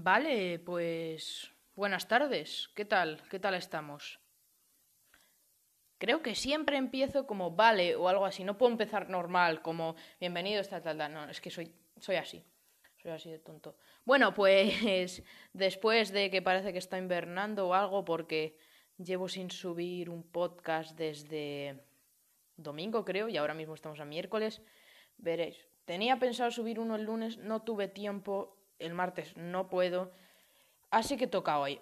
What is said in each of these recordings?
Vale, pues buenas tardes. ¿Qué tal? ¿Qué tal estamos? Creo que siempre empiezo como vale o algo así. No puedo empezar normal, como bienvenido, tal, tal, tal. No, es que soy, soy así. Soy así de tonto. Bueno, pues después de que parece que está invernando o algo, porque llevo sin subir un podcast desde domingo, creo, y ahora mismo estamos a miércoles, veréis. Tenía pensado subir uno el lunes, no tuve tiempo, el martes no puedo, así que toca hoy.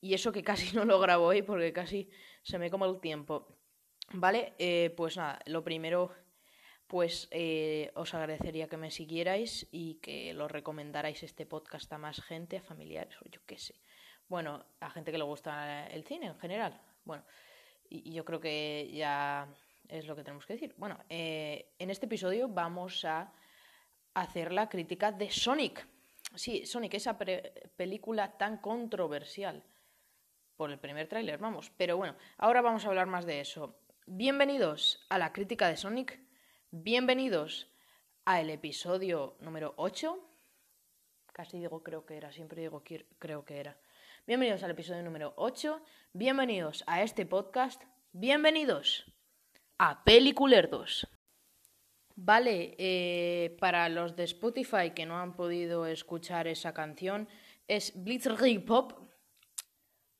Y eso que casi no lo grabo hoy porque casi se me come el tiempo. Vale, eh, pues nada, lo primero, pues eh, os agradecería que me siguierais y que lo recomendarais este podcast a más gente, a familiares o yo qué sé. Bueno, a gente que le gusta el cine en general. Bueno, y, yo creo que ya es lo que tenemos que decir. Bueno, eh, en este episodio vamos a hacer la crítica de Sonic. Sí, Sonic, esa película tan controversial por el primer tráiler, vamos. Pero bueno, ahora vamos a hablar más de eso. Bienvenidos a la crítica de Sonic. Bienvenidos al episodio número 8. Casi digo creo que era, siempre digo creo que era. Bienvenidos al episodio número 8. Bienvenidos a este podcast. Bienvenidos a Peliculerdos. Vale, eh, para los de Spotify que no han podido escuchar esa canción, es Blitzkrieg Pop.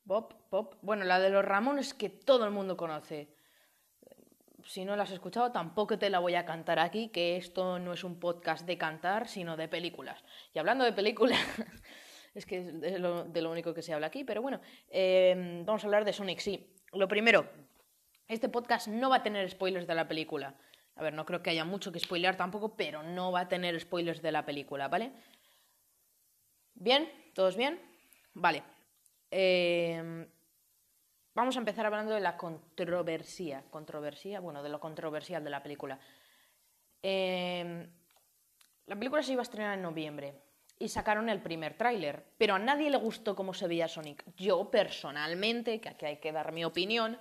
Pop, pop. Bueno, la de los Ramones que todo el mundo conoce. Si no la has escuchado, tampoco te la voy a cantar aquí, que esto no es un podcast de cantar, sino de películas. Y hablando de películas, es que es de lo, único que se habla aquí, pero bueno, eh, vamos a hablar de Sonic, sí. Lo primero, este podcast no va a tener spoilers de la película. A ver, no creo que haya mucho que spoilear tampoco, pero no va a tener spoilers de la película, ¿vale? ¿Bien? ¿Todos bien? Vale. Em, vamos a empezar hablando de la controversia. Controversia, bueno, de lo controversial de la película. Em, la película se iba a estrenar en noviembre y sacaron el primer tráiler, pero a nadie le gustó cómo se veía Sonic. Yo personalmente, que aquí hay que dar mi opinión,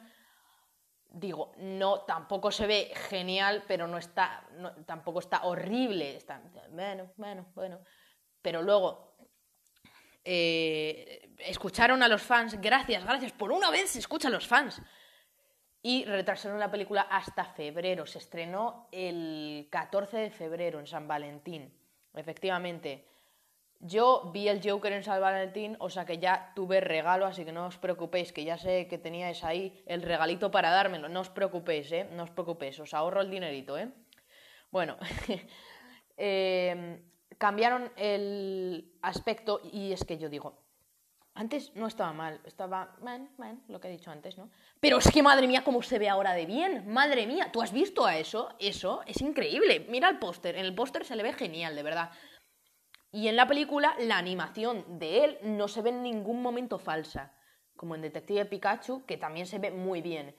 digo, no, tampoco se ve genial, pero no está, tampoco está horrible. Está, bueno, bueno, bueno. Pero luego eh, escucharon a los fans, gracias, gracias, por una vez se escuchan los fans. Y retrasaron la película hasta febrero. Se estrenó el 14 de febrero en San Valentín. Efectivamente, yo vi el Joker en San Valentín, o sea que ya tuve regalo, así que no os preocupéis, que ya sé que teníais ahí el regalito para dármelo. No os preocupéis, ¿eh? No os preocupéis, os ahorro el dinerito, ¿eh? Bueno, em, cambiaron el aspecto y es que yo digo, antes no estaba mal, estaba, man, man, lo que he dicho antes, ¿no? Pero es que madre mía, cómo se ve ahora de bien, madre mía, ¿tú has visto a eso? Eso es increíble. Mira el póster, en el póster se le ve genial, de verdad. Y en la película la animación de él no se ve en ningún momento falsa, como en Detective Pikachu, que también se ve muy bien.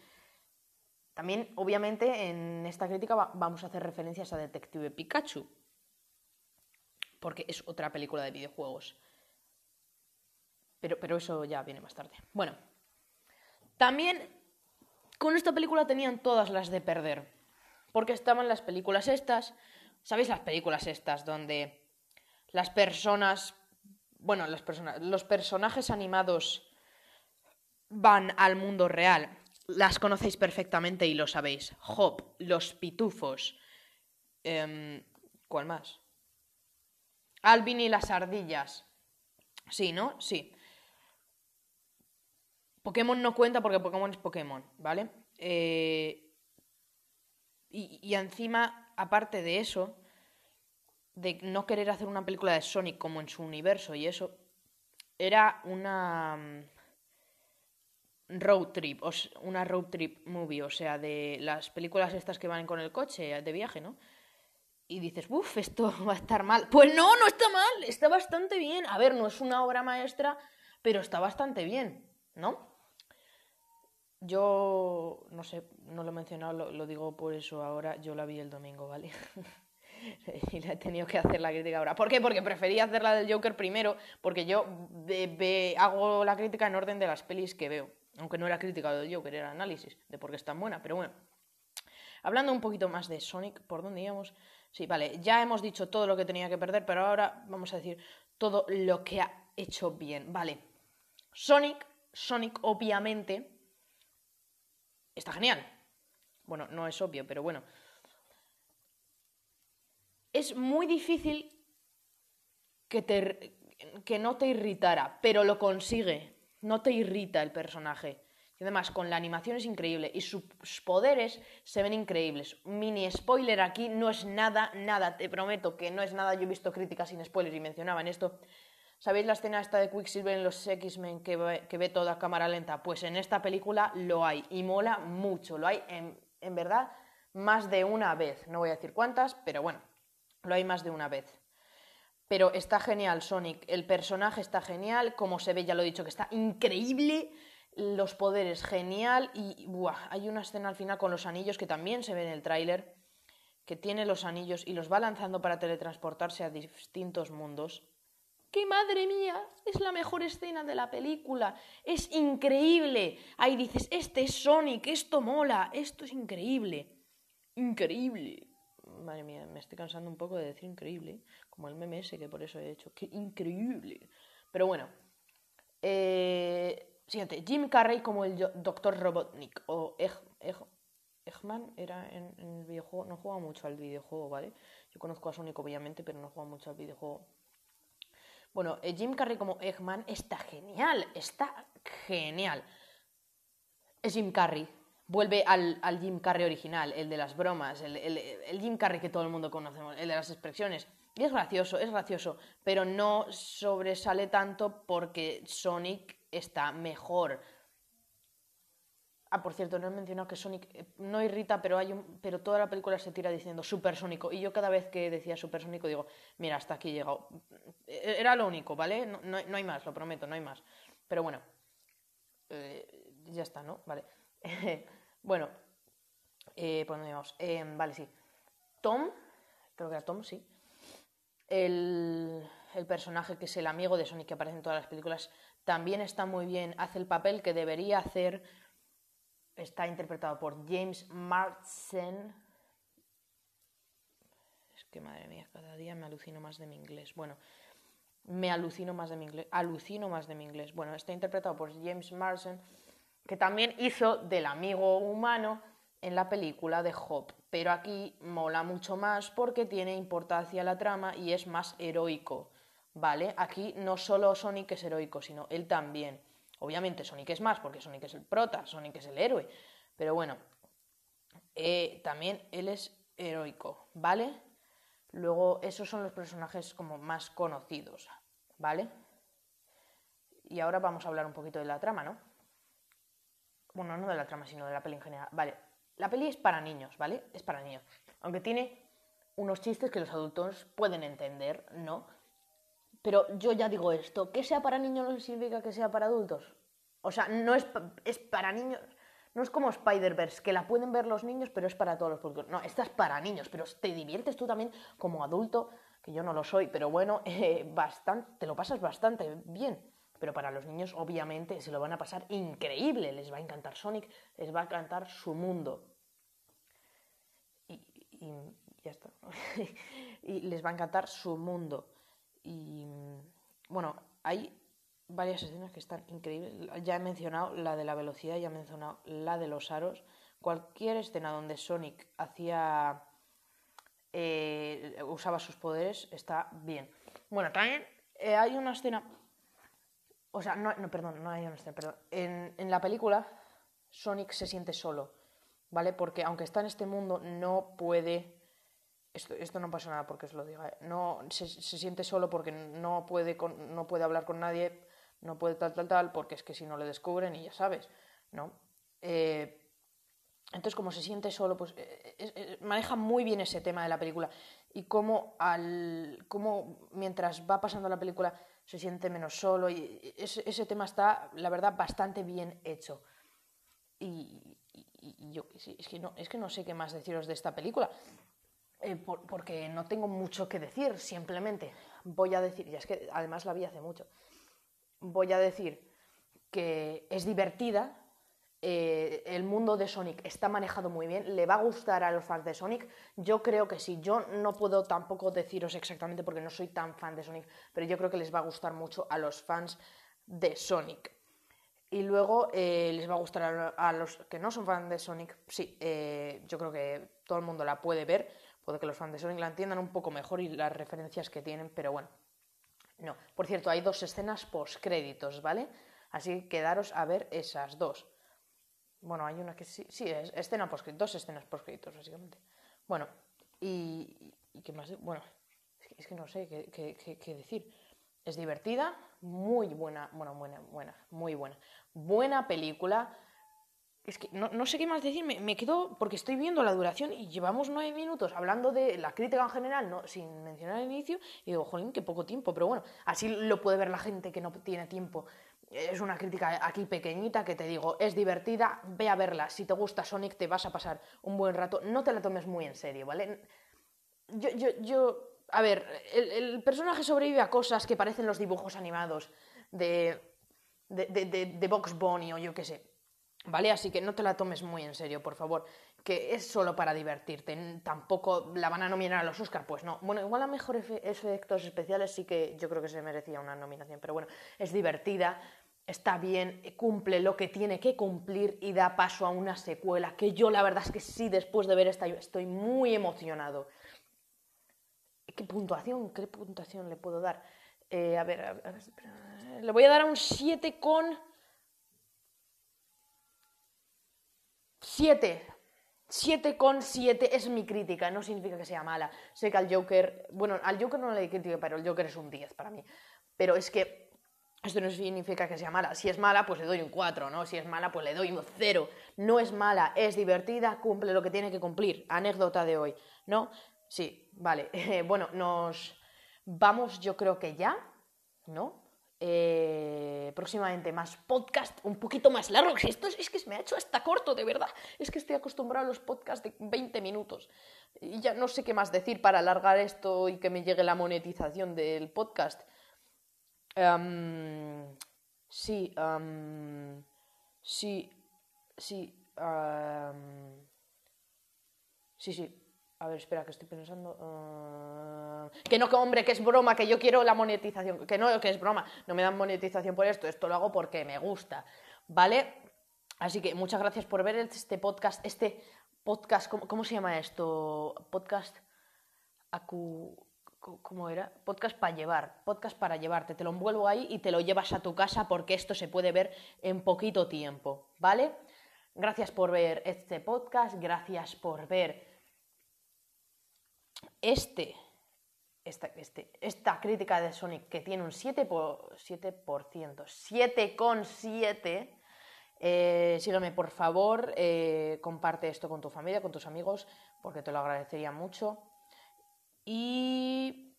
También, obviamente, en esta crítica vamos a hacer referencias a Detective Pikachu, porque es otra película de videojuegos. Pero, pero eso ya viene más tarde. Bueno, también con esta película tenían todas las de perder, porque estaban las películas estas, ¿sabéis las películas estas donde las personas, bueno, las personas, los personajes animados van al mundo real. Las conocéis perfectamente y lo sabéis. Hop, los pitufos. Em, ¿Cuál más? Alvin y las ardillas. Sí, ¿no? Sí. Pokémon no cuenta porque Pokémon es Pokémon, ¿vale? Eh, y, y encima, aparte de eso, de no querer hacer una película de Sonic como en su universo y eso, era una mm, road trip, o una road trip movie, o sea, de las películas estas que van con el coche de viaje, ¿no? Y dices, uff, esto va a estar mal. Pues no, no está mal, está bastante bien. A ver, no es una obra maestra, pero está bastante bien, ¿no? Yo, no sé, no lo he mencionado, lo, lo digo por eso ahora, yo la vi el domingo, ¿vale? y le he tenido que hacer la crítica ahora. ¿Por qué? Porque prefería hacer la del Joker primero, porque yo hago la crítica en orden de las pelis que veo. Aunque no era crítica del Joker, era análisis de por qué es tan buena, pero bueno. Hablando un poquito más de Sonic, ¿por dónde íbamos? Sí, vale, ya hemos dicho todo lo que tenía que perder, pero ahora vamos a decir todo lo que ha hecho bien. Vale. Sonic, Sonic obviamente está genial. Bueno, no es obvio, pero bueno. Es muy difícil que, te, que no te irritara, pero lo consigue. No te irrita el personaje. Y además, con la animación es increíble y sus poderes se ven increíbles. Mini spoiler aquí, no es nada, nada, te prometo que no es nada. Yo he visto críticas sin spoilers y mencionaban esto. ¿Sabéis la escena esta de Quicksilver en los X-Men que, ve, que ve toda cámara lenta? Pues en esta película lo hay y mola mucho. Lo hay en, en verdad más de una vez. No voy a decir cuántas, pero bueno, lo hay más de una vez. Pero está genial Sonic, el personaje está genial, como se ve, ya lo he dicho, que está increíble los poderes genial y hay una escena al final con los anillos que también se ve en el tráiler, que tiene los anillos y los va lanzando para teletransportarse a distintos mundos. ¡Qué madre mía! Es la mejor escena de la película. Es increíble. Ahí dices, este es Sonic, esto mola, esto es increíble. Increíble. Madre mía, me estoy cansando un poco de decir increíble, como el meme ese que por eso he hecho. ¡Qué increíble! Pero bueno. Eh, Siguiente, Jim Carrey como el Dr. Robotnik o Eggman era en, el videojuego, no juega mucho al videojuego, ¿vale? Yo conozco a Sonic obviamente, pero no juega mucho al videojuego. Bueno, eh, Jim Carrey como Eggman está genial, está genial. Es Jim Carrey, vuelve al, Jim Carrey original, el de las bromas, el, Jim Carrey que todo el mundo conocemos, el de las expresiones. Y es gracioso, es gracioso, pero no sobresale tanto porque Sonic está mejor. Ah, por cierto, no he mencionado que Sonic eh, no irrita, pero, hay un, pero toda la película se tira diciendo supersónico. Y yo cada vez que decía supersónico digo, mira, hasta aquí he llegado. Eh, era lo único, ¿vale? No, no, hay más, lo prometo, no hay más. Pero bueno, eh, ya está, ¿no? Vale. bueno, eh, ¿por dónde vamos? vale, sí. Tom, creo que era Tom, sí. El, el personaje que es el amigo de Sonic que aparece en todas las películas también está muy bien, hace el papel que debería hacer. Está interpretado por James Marsden. Es que madre mía, cada día me alucino más de mi inglés. Bueno, me alucino más de mi inglés. Alucino más de mi inglés. Bueno, está interpretado por James Marsden, que también hizo del amigo humano en la película de Hop. Pero aquí mola mucho más porque tiene importancia la trama y es más heroico. ¿vale? Aquí no solo Sonic es heroico, sino él también. Obviamente Sonic es más, porque Sonic es el prota, Sonic es el héroe. Pero bueno, eh, también él es heroico, ¿vale? Luego, esos son los personajes como más conocidos, ¿vale? Y ahora vamos a hablar un poquito de la trama, ¿no? Bueno, no de la trama, sino de la peli en general. Vale, la peli es para niños, ¿vale? Es para niños. Aunque tiene unos chistes que los adultos pueden entender, ¿no? Pero yo ya digo esto, que sea para niños no significa que sea para adultos. O sea, no es, es para niños, no es como Spider-Verse, que la pueden ver los niños, pero es para todos los públicos. No, esta es para niños, pero te diviertes tú también como adulto, que yo no lo soy, pero bueno, eh, bastante, te lo pasas bastante bien. Pero para los niños, obviamente, se lo van a pasar increíble. Les va a encantar Sonic, les va a encantar su mundo. Y, y ya está. y les va a encantar su mundo. Y bueno, hay varias escenas que están increíbles. Ya he mencionado la de la velocidad, ya he mencionado la de los aros. Cualquier escena donde Sonic hacía. Eh, usaba sus poderes está bien. Bueno, también eh, hay una escena. O sea, no, no, perdón, no hay una escena, perdón. En, en la película, Sonic se siente solo, ¿vale? Porque aunque está en este mundo, no puede esto, no pasa nada porque os lo diga, ¿eh? no, se, siente solo porque no puede, no puede hablar con nadie, no puede tal, tal, tal, porque es que si no le descubren y ya sabes, ¿no? Eh, entonces, como se siente solo, pues eh, maneja muy bien ese tema de la película y cómo, al, cómo mientras va pasando la película se siente menos solo y ese, tema está, la verdad, bastante bien hecho. Y, yo es que, no, es que no sé qué más deciros de esta película. Eh, porque no tengo mucho que decir, simplemente voy a decir, y es que además la vi hace mucho, voy a decir que es divertida, eh, el mundo de Sonic está manejado muy bien, le va a gustar a los fans de Sonic. Yo creo que sí, yo no puedo tampoco deciros exactamente porque no soy tan fan de Sonic, pero yo creo que les va a gustar mucho a los fans de Sonic. Y luego eh, les va a gustar a, los que no son fans de Sonic. Sí, eh, yo creo que todo el mundo la puede ver. Puede que los fans de Sonic la entiendan un poco mejor y las referencias que tienen, pero bueno. No. Por cierto, hay dos escenas post créditos, ¿vale? Así que quedaros a ver esas dos. Bueno, hay una que sí, sí, es escena post dos escenas post básicamente. Bueno, y, qué más, bueno, es que, no sé qué, decir. Es divertida, muy buena, bueno, buena, buena, muy buena. Buena película. Es que no, sé qué más decir, me, quedo porque estoy viendo la duración y llevamos nueve minutos hablando de la crítica en general, no, sin mencionar el inicio, y digo, jolín, qué poco tiempo, pero bueno, así lo puede ver la gente que no tiene tiempo es una crítica aquí pequeñita que te digo, es divertida, ve a verla. Si te gusta Sonic, te vas a pasar un buen rato. No te la tomes muy en serio, ¿vale? Yo, yo, yo a ver, el, personaje sobrevive a cosas que parecen los dibujos animados de, de, de, de Box Bunny o yo qué sé. ¿Vale? Así que no te la tomes muy en serio, por favor. Que es solo para divertirte. Tampoco la van a nominar a los Oscars, pues no. Bueno, igual a mejores efectos especiales sí que yo creo que se merecía una nominación. Pero bueno, es divertida, está bien, cumple lo que tiene que cumplir y da paso a una secuela, que yo la verdad es que sí, después de ver esta, estoy muy emocionado. ¿Qué puntuación? ¿Qué puntuación le puedo dar? Eh, a, ver, a, ver, le voy a dar un 7 con... 7. 7 con 7 es mi crítica, no significa que sea mala. Sé que al Joker, bueno, al Joker no le crítica, pero el Joker es un 10 para mí. Pero es que esto no significa que sea mala. Si es mala, pues le doy un 4, ¿no? Si es mala, pues le doy un 0. No es mala, es divertida, cumple lo que tiene que cumplir. Anécdota de hoy, ¿no? Sí, vale. bueno, nos vamos yo creo que ya, ¿no? Eh, próximamente más podcast, un poquito más largo. Esto es, es que me ha hecho hasta corto, de verdad. Es que estoy acostumbrado a los podcasts de 20 minutos. Y ya no sé qué más decir para alargar esto y que me llegue la monetización del podcast. Um, sí, um, sí, sí, um, sí, sí. A ver, espera, que estoy pensando. Uh, que no, que hombre, que es broma, que yo quiero la monetización. Que no, que es broma. No me dan monetización por esto. Esto lo hago porque me gusta. ¿Vale? Así que muchas gracias por ver este podcast. Este podcast, ¿cómo, cómo se llama esto? Podcast. Acu. ¿Cómo era? Podcast para llevar, podcast para llevarte. Te lo envuelvo ahí y te lo llevas a tu casa porque esto se puede ver en poquito tiempo, ¿vale? Gracias por ver este podcast, gracias por ver este, esta, este, esta crítica de Sonic que tiene un 7%, por, 7%, 7,7%. Eh, sígueme, por favor, eh, comparte esto con tu familia, con tus amigos, porque te lo agradecería mucho. Y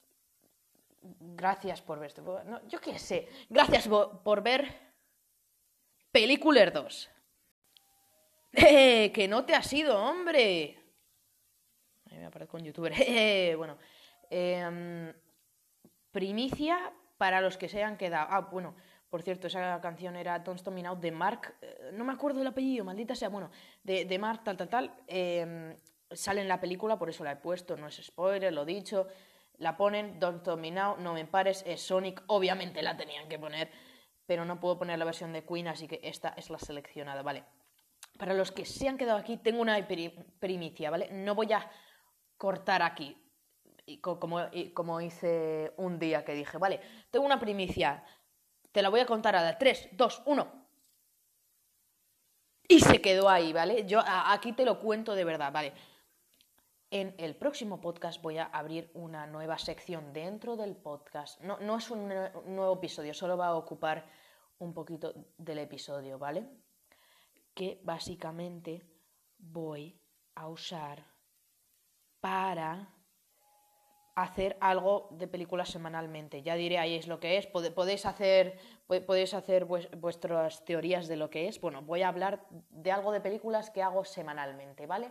gracias por ver esto. No, yo qué sé. Gracias por ver Peliculer 2. ¡Eh! Que no te has ido, hombre. Ahí me aparezco un youtuber. ¡Eh! Bueno. Em, primicia para los que se hayan quedado. Ah, bueno. Por cierto, esa canción era Don't Stop Me Now de Mark. Eh, no me acuerdo el apellido, maldita sea. Bueno, de, de Mark, tal, tal, tal. Eh, sale en la película, por eso la he puesto, no es spoiler, lo dicho. La ponen, Don't Tell Me Now, No Me Pares, es Sonic, obviamente la tenían que poner, pero no puedo poner la versión de Queen, así que esta es la seleccionada, ¿vale? Para los que se han quedado aquí, tengo una primicia, ¿vale? No voy a cortar aquí, como, como hice un día que dije, vale, tengo una primicia, te la voy a contar a la 3, 2, 1. Y se quedó ahí, ¿vale? Yo aquí te lo cuento de verdad, ¿vale? En el próximo podcast voy a abrir una nueva sección dentro del podcast. No, no es un nuevo episodio, solo va a ocupar un poquito del episodio, ¿vale? Que básicamente voy a usar para hacer algo de películas semanalmente. Ya diré ahí es lo que es. Podéis hacer, podéis hacer vuestras teorías de lo que es. Bueno, voy a hablar de algo de películas que hago semanalmente, ¿vale?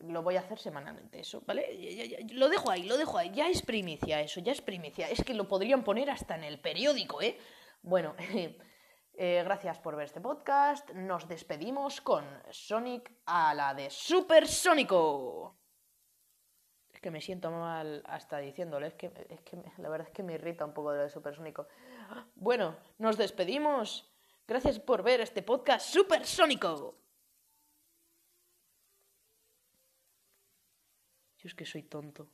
Lo voy a hacer semanalmente, eso, ¿vale? lo dejo ahí, lo dejo ahí. Ya es primicia eso, ya es primicia. Es que lo podrían poner hasta en el periódico, ¿eh? Bueno, Eh, gracias por ver este podcast. Nos despedimos con Sonic a la de Supersónico. Es que me siento mal hasta diciéndole, que, es que la verdad es que me irrita un poco de lo de Supersónico. Bueno, nos despedimos. Gracias por ver este podcast Supersónico. Yo es que soy tonto.